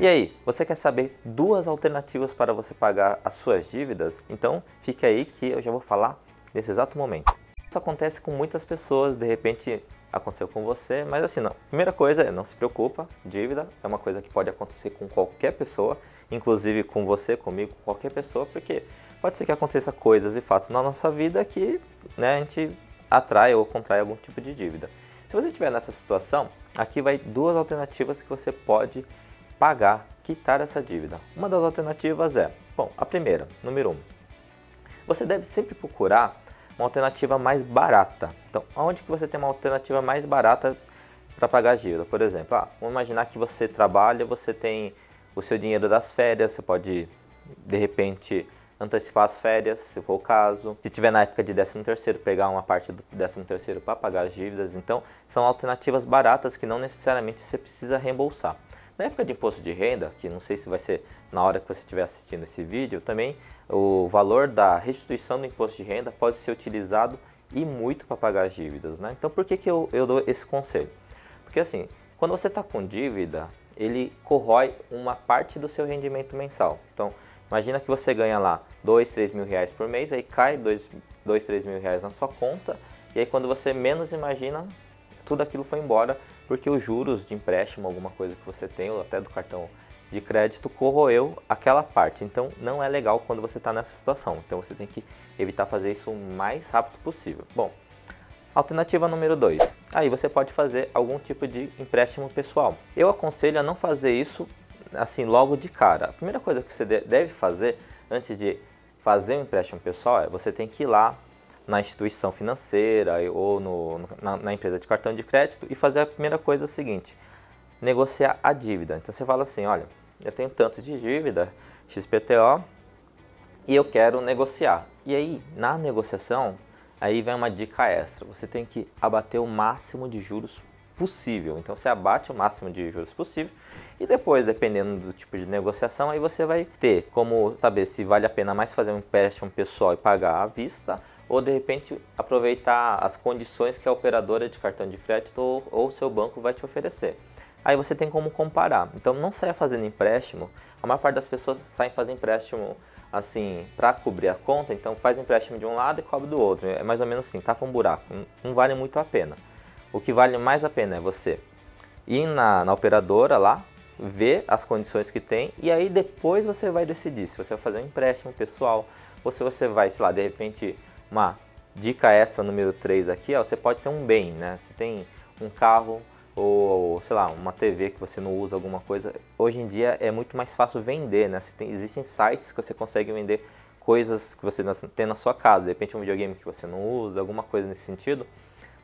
E aí, você quer saber duas alternativas para você pagar as suas dívidas? Então fique aí que eu já vou falar nesse exato momento. Isso acontece com muitas pessoas, de repente aconteceu com você, mas assim, não. Primeira coisa é não se preocupa, dívida é uma coisa que pode acontecer com qualquer pessoa, inclusive com você, comigo, com qualquer pessoa, porque pode ser que aconteça coisas e fatos na nossa vida que né, a gente atrai ou contrai algum tipo de dívida. Se você estiver nessa situação, aqui vai duas alternativas que você pode pagar, quitar essa dívida. Uma das alternativas é, bom, a primeira, número um, você deve sempre procurar uma alternativa mais barata. Então, aonde que você tem uma alternativa mais barata para pagar a dívida? Por exemplo, ah, vamos imaginar que você trabalha, você tem o seu dinheiro das férias, você pode de repente antecipar as férias, se for o caso. Se tiver na época de 13 terceiro, pegar uma parte do 13 terceiro para pagar as dívidas. Então, são alternativas baratas que não necessariamente você precisa reembolsar. Na época de imposto de renda, que não sei se vai ser na hora que você estiver assistindo esse vídeo, também o valor da restituição do imposto de renda pode ser utilizado e muito para pagar as dívidas. Né? Então por que, que eu, eu dou esse conselho? Porque assim, quando você está com dívida, ele corrói uma parte do seu rendimento mensal. Então, imagina que você ganha lá 2, 3 mil reais por mês, aí cai 2, 2 3 mil reais na sua conta, e aí quando você menos imagina, tudo aquilo foi embora porque os juros de empréstimo, alguma coisa que você tem, ou até do cartão de crédito, corroeu aquela parte. Então não é legal quando você está nessa situação. Então você tem que evitar fazer isso o mais rápido possível. Bom, alternativa número 2. Aí você pode fazer algum tipo de empréstimo pessoal. Eu aconselho a não fazer isso assim logo de cara. A primeira coisa que você deve fazer antes de fazer um empréstimo pessoal é você tem que ir lá na instituição financeira ou no, na, na, empresa de cartão de crédito e fazer a primeira coisa é seguinte, negociar a dívida. Então você fala assim, olha, eu tenho tanto de dívida, XPTO, e eu quero negociar. E aí, na negociação, aí vem uma dica extra. Você tem que abater o máximo de juros possível. Então você abate o máximo de juros possível e depois, dependendo do tipo de negociação, aí você vai ter como saber se vale a pena mais fazer um empréstimo pessoal e pagar à vista ou de repente aproveitar as condições que a operadora de cartão de crédito ou o seu banco vai te oferecer. Aí você tem como comparar. Então não saia fazendo empréstimo. A maior parte das pessoas saem fazendo empréstimo assim para cobrir a conta, então faz empréstimo de um lado e cobre do outro. É mais ou menos assim, tapa um buraco. Não vale muito a pena. O que vale mais a pena é você ir na, na operadora lá, ver as condições que tem e aí depois você vai decidir se você vai fazer um empréstimo pessoal ou se você vai, sei lá, de repente uma dica extra número 3 aqui, ó, você pode ter um bem, né? Você tem um carro ou, sei lá, uma TV que você não usa, alguma coisa. Hoje em dia é muito mais fácil vender, né? Tem, existem sites que você consegue vender coisas que você tem na sua casa. De repente um videogame que você não usa, alguma coisa nesse sentido.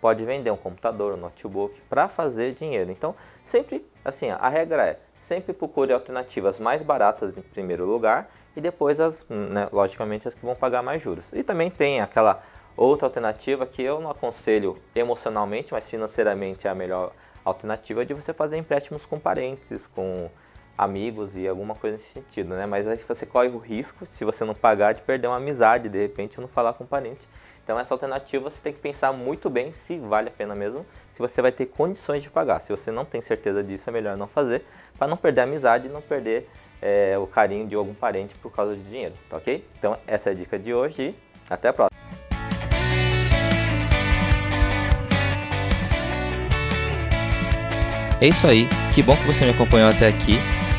Pode vender um computador, um notebook para fazer dinheiro. Então, sempre, assim, a regra é sempre procure alternativas mais baratas em primeiro lugar e depois as, né, logicamente, as que vão pagar mais juros. E também tem aquela outra alternativa que eu não aconselho emocionalmente, mas financeiramente é a melhor alternativa de você fazer empréstimos com parentes, com amigos e alguma coisa nesse sentido, né? Mas aí você corre o risco, se você não pagar, de perder uma amizade, de repente, não falar com o parente. Então essa alternativa você tem que pensar muito bem se vale a pena mesmo, se você vai ter condições de pagar. Se você não tem certeza disso, é melhor não fazer, para não perder a amizade e não perder é, o carinho de algum parente por causa de dinheiro, tá ok? Então essa é a dica de hoje e até a próxima. É isso aí, que bom que você me acompanhou até aqui